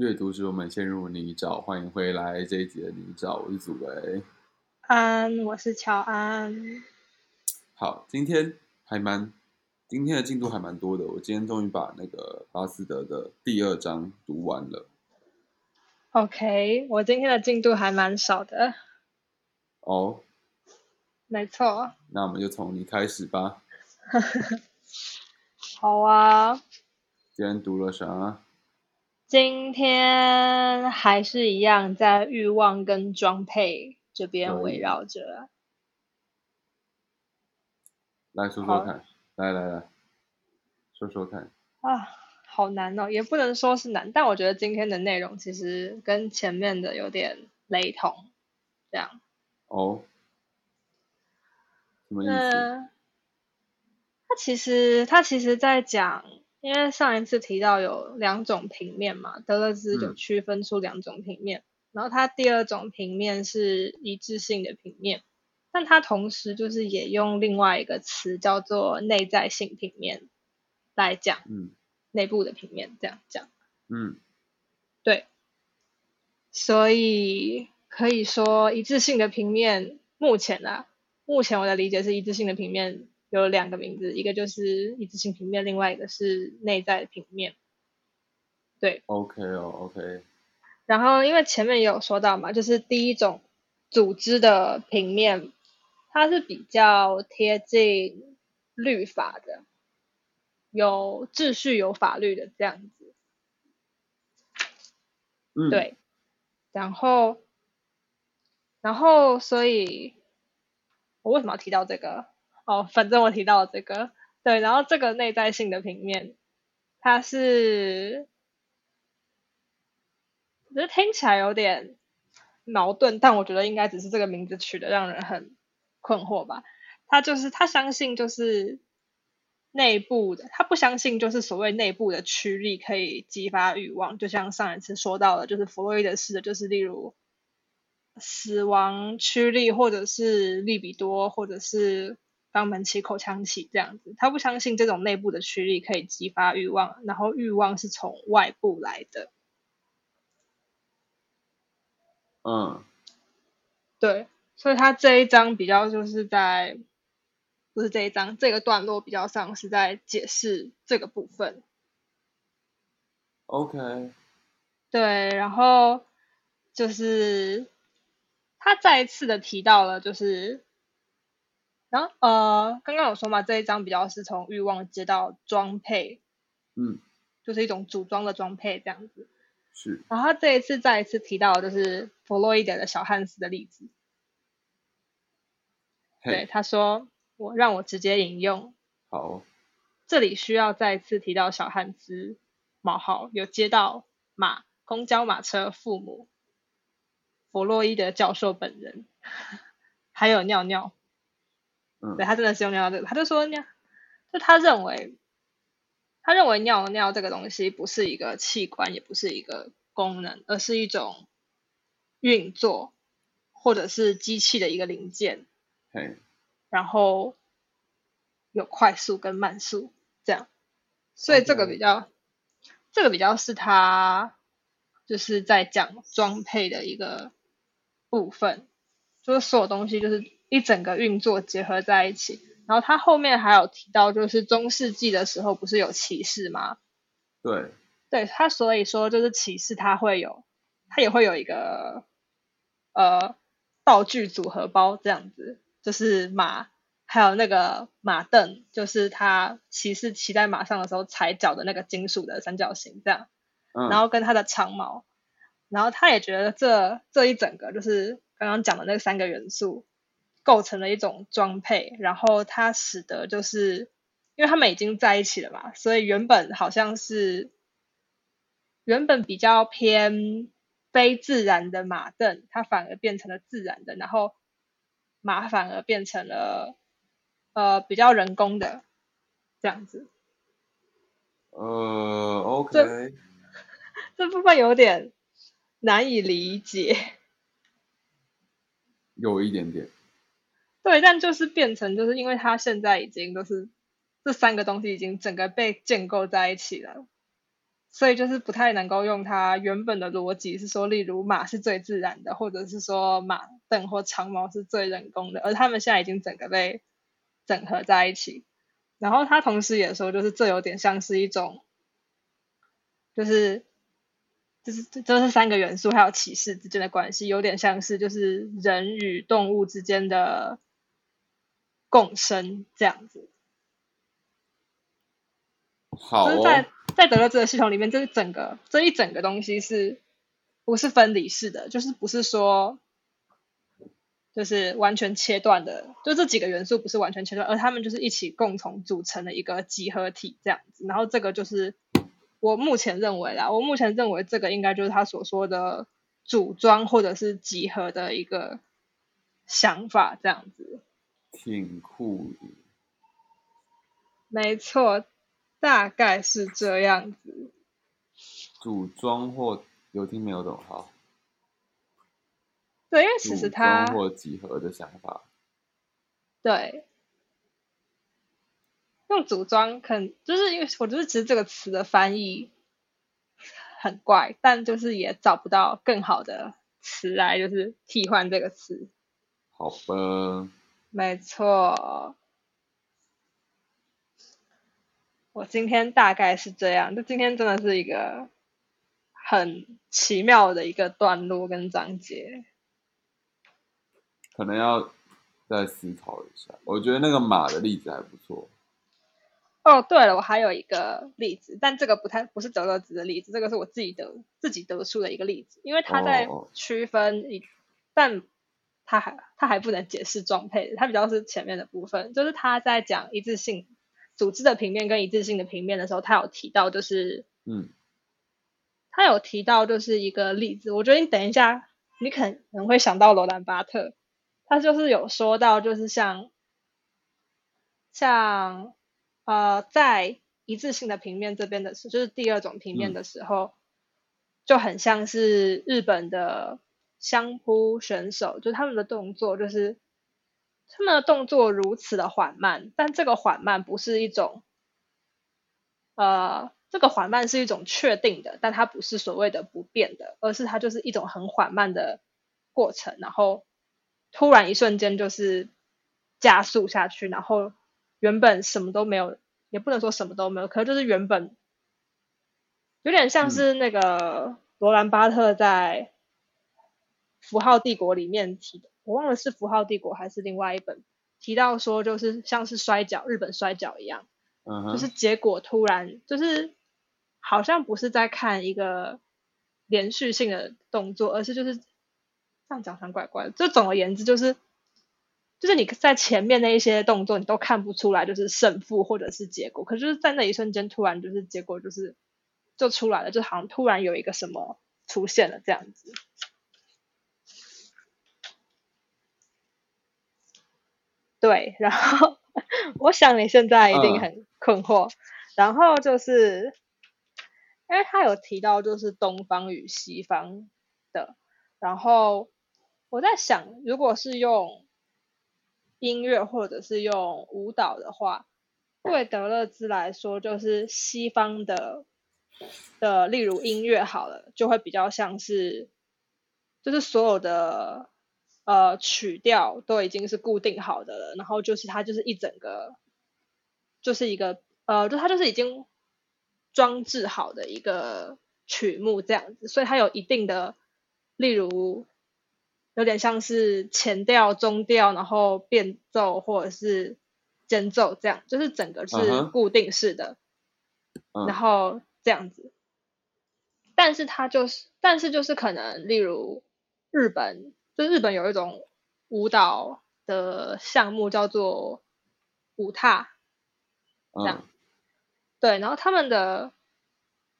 阅读使我们陷入泥沼，欢迎回来这一集的泥沼，我是祖维。安，我是乔安。好，今天还蛮，今天的进度还蛮多的。我今天终于把那个巴斯德的第二章读完了。OK，我今天的进度还蛮少的。哦，没错。那我们就从你开始吧。好啊，今天读了啥？今天还是一样在欲望跟装配这边围绕着。来说说看，来来来，说说看。啊，好难哦，也不能说是难，但我觉得今天的内容其实跟前面的有点雷同，这样。哦，什么意思？嗯，他其实他其实在讲，因为上一次提到有两种平面嘛，德勒兹有嗯。区分出两种平面，然后他第二种平面是一致性的平面，但他同时就是也用另外一个词叫做内在性平面来讲嗯。内部的平面，这样讲。嗯。对，所以可以说一致性的平面，目前啊，目前我的理解是一致性的平面有两个名字，一个就是一次性平面，另外一个是内在平面。对，，OK 哦，OK，然后因为前面也有说到嘛，就是第一种组织的平面，它是比较贴近律法的，有秩序、有法律的这样子。嗯，，对，然后，然后，所以，我为什么要提到这个？哦，反正我提到了这个，对，然后这个内在性的平面，它是，我觉得听起来有点矛盾，但我觉得应该只是这个名字取得让人很困惑吧。他就是他相信就是内部的，他不相信就是所谓内部的驱力可以激发欲望，就像上一次说到的，就是弗洛伊德式的，就是例如死亡驱力，或者是利比多，或者是肛门起、口腔起这样子。他不相信这种内部的驱力可以激发欲望，然后欲望是从外部来的。嗯对，所以他这一章比较就是在，不是这一章，这个段落比较像是在解释这个部分。，OK，对，然后就是他再一次的提到了，就是，然后呃，刚刚有说嘛，这一章比较是从欲望接到装配，嗯，就是一种组装的装配这样子。是，然后他这一次再一次提到的就是弗洛伊德的小汉斯的例子。对，他说我让我直接引用，好，这里需要再次提到小汉斯冒号有接到马公交马车父母弗洛伊德教授本人，还有尿尿，嗯。对他真的是用尿尿这个，他就说尿，就他认为他认为尿尿这个东西不是一个器官，也不是一个功能，而是一种运作或者是机器的一个零件。嘿，然后有快速跟慢速这样，所以这个比较这个比较是他就是在讲装配的一个部分，就是所有东西就是一整个运作结合在一起。然后他后面还有提到，就是中世纪的时候不是有骑士吗？对，对他，所以说就是骑士他会有，他也会有一个呃道具组合包这样子，就是马，还有那个马凳，就是他骑士骑在马上的时候踩脚的那个金属的三角形这样，嗯，然后跟他的长矛，然后他也觉得这这一整个就是刚刚讲的那三个元素构成了一种装配，然后它使得就是因为他们已经在一起了嘛，所以原本好像是原本比较偏非自然的马凳，它反而变成了自然的，然后马反而变成了呃比较人工的这样子。呃，OK，这部分有点难以理解。有一点点，对，但就是变成，就是因为它现在已经都是这三个东西已经整个被建构在一起了，所以就是不太能够用它原本的逻辑，是说，例如马是最自然的，或者是说马凳或长矛是最人工的，而他们现在已经整个被整合在一起。然后他同时也说，就是这有点像是一种，就是就是这三个元素还有骑士之间的关系，有点像是就是人与动物之间的共生这样子。好就是在在德勒兹的系统里面，这整个这一整个东西是不是分离式的？就是不是说就是完全切断的，就这几个元素不是完全切断，而他们就是一起共同组成的一个集合体这样子。然后这个就是我目前认为啦，我目前认为这个应该就是他所说的组装或者是集合的一个想法这样子。挺酷的。没错。大概是这样子。组装或有听没有懂？好。对，因为其实它或几何的想法。对。用组装，可能就是因为我觉得其实这个词的翻译很怪，但就是也找不到更好的词来就是替换这个词。好吧。没错。我今天大概是这样，就今天真的是一个很奇妙的一个段落跟章节，可能要再思考一下。我觉得那个马的例子还不错。哦，对了，我还有一个例子，但这个不太不是德勒兹的例子，这个是我自己得自己得出的一个例子，因为他在区分一，但他还他还不能解释装配，他比较是前面的部分，就是他在讲一致性。组织的平面跟一致性的平面的时候，他有提到，就是嗯，他有提到就是一个例子。我觉得你等一下，你可能会想到罗兰巴特，他就是有说到，就是像像呃，在一致性的平面这边的时候，就是第二种平面的时候，就很像是日本的相扑选手，就他们的动作就是。他们的动作如此的缓慢，但这个缓慢不是一种，呃，这个缓慢是一种确定的，但它不是所谓的不变的，而是它就是一种很缓慢的过程，然后突然一瞬间就是加速下去，然后原本什么都没有，也不能说什么都没有，可能就是原本有点像是那个罗兰巴特在《符号帝国》里面提的。我忘了是符号帝国还是另外一本提到说，就是像是摔跤，日本摔跤一样，就是结果突然就是好像不是在看一个连续性的动作，而是就是这样讲很怪怪的。就总而言之，就是就是你在前面那一些动作你都看不出来，就是胜负或者是结果，可是在那一瞬间突然就是结果就是就出来了，就好像突然有一个什么出现了这样子。对，然后我想你现在一定很困惑。然后就是，因为他有提到就是东方与西方的，然后我在想，如果是用音乐或者是用舞蹈的话，对德勒兹来说，就是西方的的，例如音乐好了，就会比较像是，就是所有的。呃，曲调都已经是固定好的了，然后就是它就是一整个，就是一个呃，就它就是已经装置好的一个曲目这样子，所以它有一定的，例如有点像是前调、中调，然后变奏或者是间奏这样，就是整个是固定式的，然后这样子，但是它就是，但是就是可能例如日本。就日本有一种舞蹈的项目叫做舞踏，这样，对，然后他们的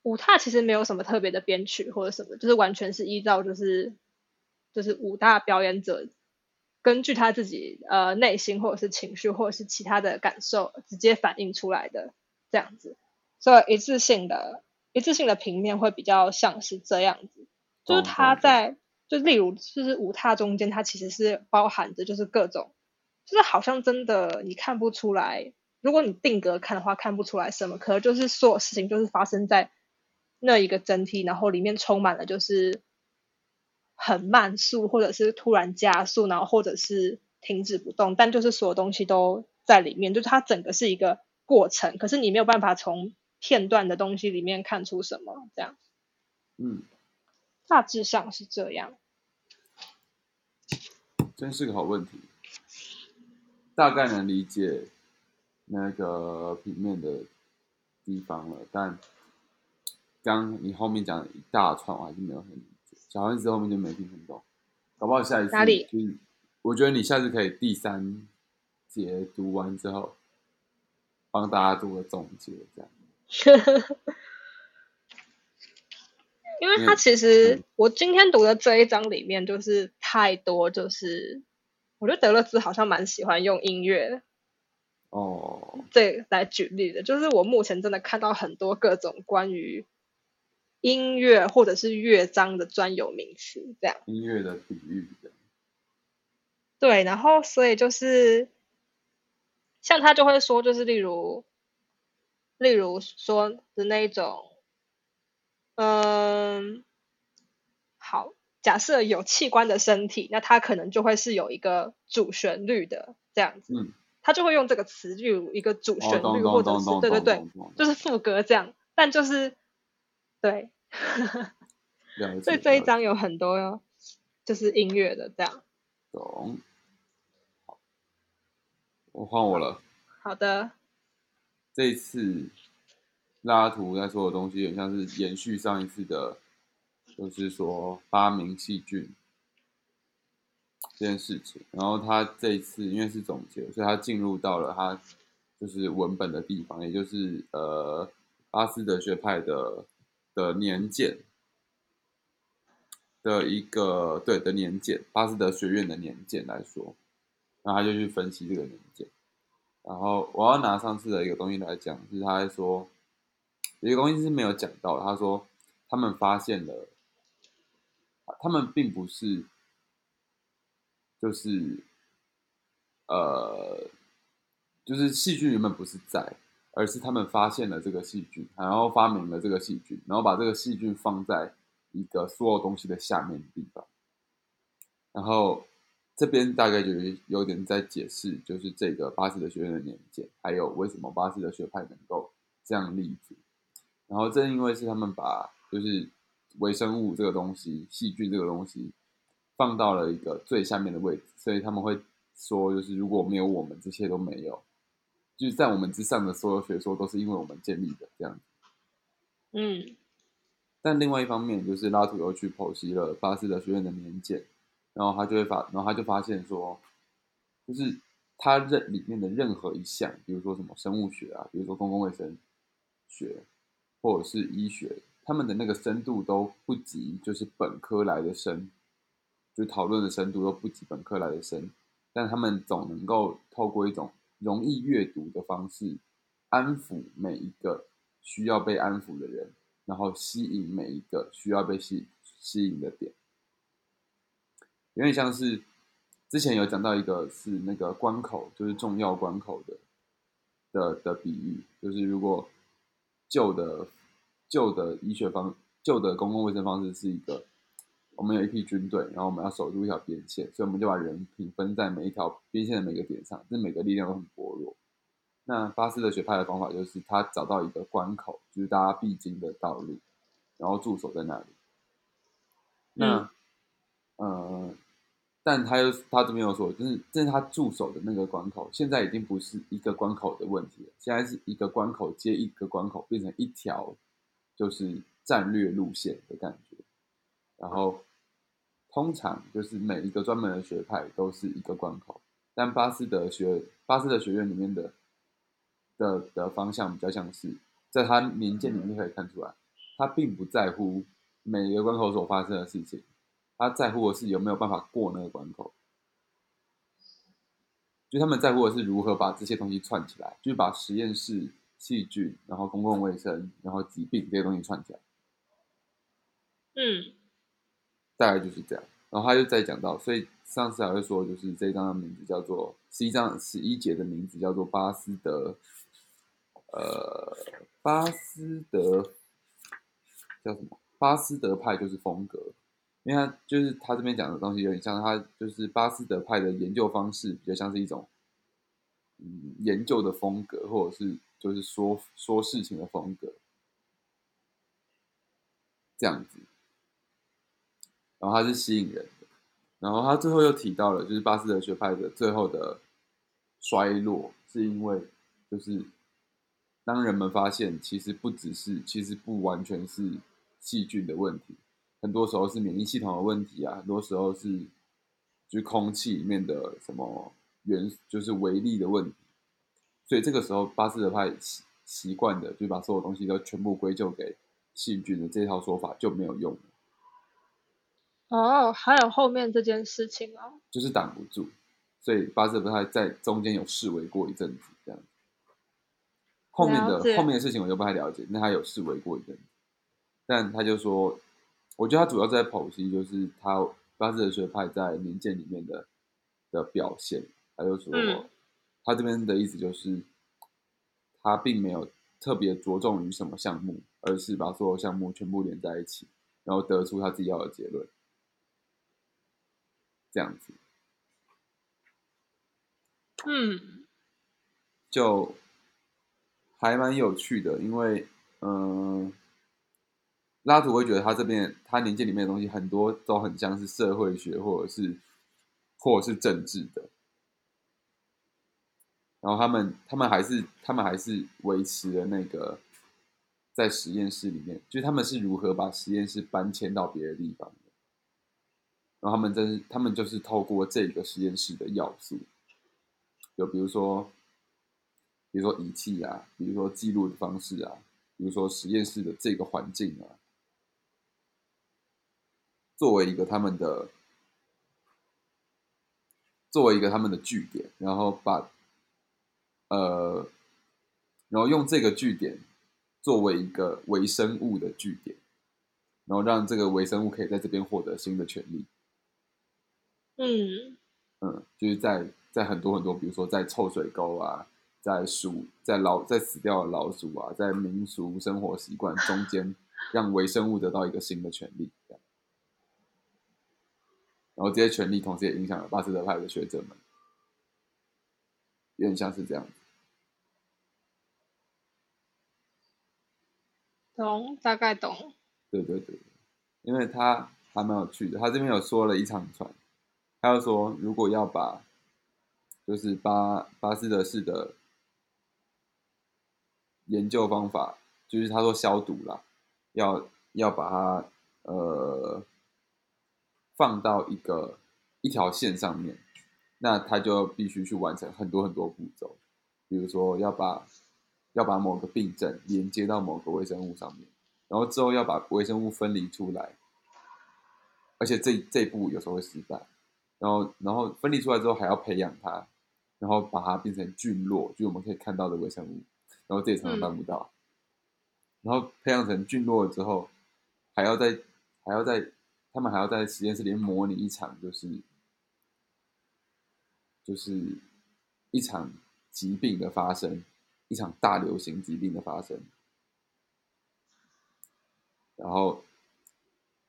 舞踏其实没有什么特别的编曲或者什么，就是完全是依照就是就是舞大表演者根据他自己呃内心或者是情绪或者是其他的感受直接反映出来的这样子，所以一次性的一次性的平面会比较像是这样子，就是他在。就例如，就是五踏中间，它其实是包含着就是各种，就是好像真的你看不出来，如果你定格看的话，看不出来什么，可能就是所有事情就是发生在那一个整体，然后里面充满了就是很慢速，或者是突然加速，然后或者是停止不动，但就是所有东西都在里面，就是它整个是一个过程，可是你没有办法从片段的东西里面看出什么，这样，嗯，大致上是这样。真是个好问题，大概能理解那个平面的地方了，但刚你后面讲的一大串，我还是没有很理解。小丸子后面就没听很懂，搞不好下一次哪里就是我觉得你下次可以第三节读完之后，帮大家做个总结，这样。因为它其实嗯我今天读的这一章里面就是太多，就是我觉得德勒兹好像蛮喜欢用音乐哦，这来举例的，就是我目前真的看到很多各种关于音乐或者是乐章的专有名词，这样。音乐的比喻的。对，然后所以就是像他就会说，就是例如例如说的那一种，嗯，好，假设有器官的身体，那它可能就会是有一个主旋律的这样子，嗯，他就会用这个词，例如一个主哦，旋律，或者是对对对，就是副歌这样，但就是对，所以这一章有很多就是音乐的这样。懂。好，我换我了。好的，这一次拉图在说的东西，很像是延续上一次的，就是说发明细菌这件事情。然后他这一次因为是总结，所以他进入到了他就是文本的地方，也就是呃巴斯德学派的的年鉴的一个对的年鉴，巴斯德学院的年鉴来说，然后他就去分析这个年鉴。然后我要拿上次的一个东西来讲，就是他在说有一个东西是没有讲到，他说他们发现了，他们并不是就是呃，就是细菌原本不是在，而是他们发现了这个细菌，然后发明了这个细菌，然后把这个细菌放在一个所有东西的下面的地方，然后这边大概就是有点在解释，就是这个巴斯德学院的年鉴，还有为什么巴斯德学派能够这样立足。然后正因为是他们把就是微生物这个东西、细菌这个东西放到了一个最下面的位置，所以他们会说，就是如果没有我们，这些都没有，就是在我们之上的所有学说都是因为我们建立的这样子。嗯但另外一方面，就是拉图又去剖析了巴斯德学院的年鉴，然后他就会发，然后他就发现说，就是他任里面的任何一项，比如说什么生物学啊，比如说公共卫生学，或者是医学，他们的那个深度都不及就是本科来的深，就讨论的深度都不及本科来的深，但他们总能够透过一种容易阅读的方式，安抚每一个需要被安抚的人。然后吸引每一个需要被吸吸引的点，有点像是之前有讲到一个是那个关口，就是重要关口的的的比喻，就是如果旧的旧的医学方旧的公共卫生方式是一个，我们有一批军队，然后我们要守住一条边线，所以我们就把人平分在每一条边线的每个点上，这每个力量都很薄弱。那巴斯的学派的方法就是他找到一个关口，就是大家必经的道路，然后驻守在那里。那，呃，但他又他这边又说，就是这是他驻守的那个关口，现在已经不是一个关口的问题了，现在是一个关口接一个关口，变成一条就是战略路线的感觉。然后，通常就是每一个专门的学派都是一个关口，但巴斯德学巴斯德学院里面的。的的方向比较像是，在他年鉴里面可以看出来，他并不在乎每一个关口所发生的事情，他在乎的是有没有办法过那个关口。就他们在乎的是如何把这些东西串起来，就是把实验室、细菌，然后公共卫生，然后疾病这些东西串起来。嗯大概就是这样。然后他就再讲到，所以上次还会说，就是这一章的名字叫做十一章十一节的名字叫做巴斯德，呃，巴斯德叫什么巴斯德派就是风格，因为他就是他这边讲的东西有点像他就是巴斯德派的研究方式，比较像是一种研究的风格，或者是就是说说事情的风格这样子，然后他是吸引人的，然后他最后又提到了就是巴斯德学派的最后的衰落，是因为就是。当人们发现，其实不只是，其实不完全是细菌的问题，很多时候是免疫系统的问题啊，很多时候是就是空气里面的什么元，就是唯利的问题。所以这个时候，巴斯德派习习惯的，就把所有东西都全部归咎给细菌的这套说法就没有用了。哦，还有后面这件事情啊，就是挡不住，所以巴斯德派在中间有示威过一阵子，这样。后面的后面的事情我就不太了解，那他有示威过一阵子，但他就说，我觉得他主要在剖析就是他巴斯德学派在年鉴里面的的表现，他就说，他这边的意思就是，他并没有特别着重于什么项目，而是把所有项目全部连在一起，然后得出他自己要的结论，这样子，嗯，就。还蛮有趣的，因为嗯，拉图会觉得他这边他年纪里面的东西很多都很像是社会学或者是或者是政治的，然后他们他们还是他们还是维持了那个在实验室里面，就是他们是如何把实验室搬迁到别的地方的，然后他们真是他们就是透过这个实验室的要素，就比如说。比如说仪器啊，比如说记录的方式啊，比如说实验室的这个环境啊，作为一个他们的，作为一个他们的据点，然后把，呃，然后用这个据点作为一个微生物的据点，然后让这个微生物可以在这边获得新的权利。嗯嗯，就是在在很多很多，比如说在臭水沟啊。在鼠在老在死掉的老鼠啊，在民俗生活习惯中间，让微生物得到一个新的权利，然后这些权利同时也影响了巴斯德派的学者们，有点像是这样子。懂，大概懂。对对对，因为他还蛮有趣的，他这边有说了一长串，他就说如果要把，就是巴巴斯德式的。研究方法就是他说消毒啦，要要把它呃放到一个一条线上面，那他就必须去完成很多很多步骤，比如说要把要把某个病症连接到某个微生物上面，然后之后要把微生物分离出来，而且这这一步有时候会失败，然后然后分离出来之后还要培养它，然后把它变成菌落，就我们可以看到的微生物。然后这也常常办不到，然后培养成菌落了之后，还要在还要在他们还要在实验室里面模拟一场，就是就是一场疾病的发生，一场大流行疾病的发生，然后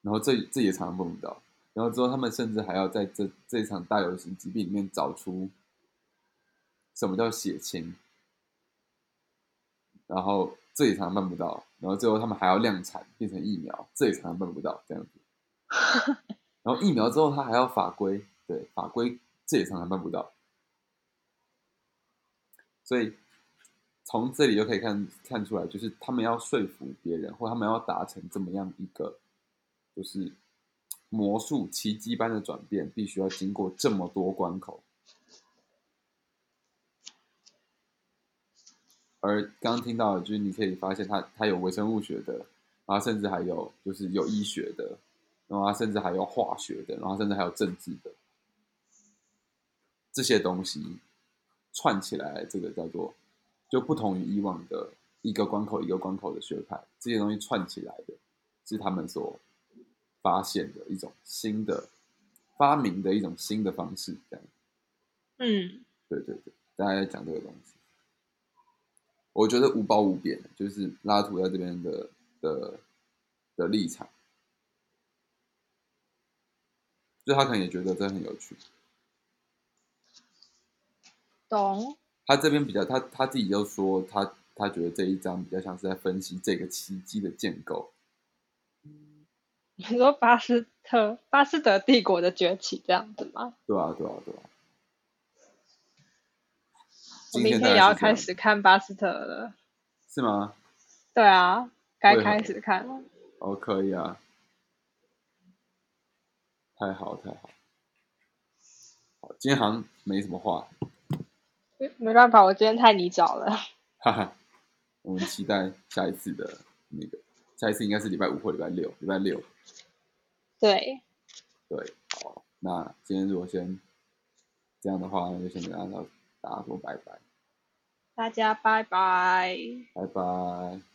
然后这这也常常梦不到，然后之后他们甚至还要在这这场大流行疾病里面找出什么叫血清。然后这也常常办不到，然后最后他们还要量产变成疫苗，这也常常办不到这样子。然后疫苗之后他还要法规，对法规这也常常办不到。所以从这里就可以看看出来，就是他们要说服别人，或他们要达成这么样一个，就是魔术奇迹般的转变，必须要经过这么多关口。而刚听到的，就是你可以发现，它它有微生物学的，然后甚至还有就是有医学的，然后甚至还有化学的，然后甚至还有政治的这些东西串起来，这个叫做就不同于以往的一个关口一个关口的学派，这些东西串起来的是他们所发现的一种新的发明的一种新的方式，这样。嗯，对对对，大家在讲这个东西。我觉得无褒无贬，就是拉图在这边的的的立场，就他可能也觉得这很有趣。懂。他这边比较，他他自己就说他他觉得这一章比较像是在分析这个奇迹的建构。你说巴斯特巴斯德帝国的崛起这样子吗？对啊，对啊，对啊。我明天也要开始看巴斯特了。是吗？对啊，该开始看了。哦，可以啊。太好，太好。好，今天好像没什么话。没办法，我今天太泥沼了。哈哈，我们期待下一次的那个，下一次应该是礼拜五或礼拜六，礼拜六。对。对，好，那今天如果先这样的话，那就先跟大家大家说拜拜。大家拜拜。拜拜。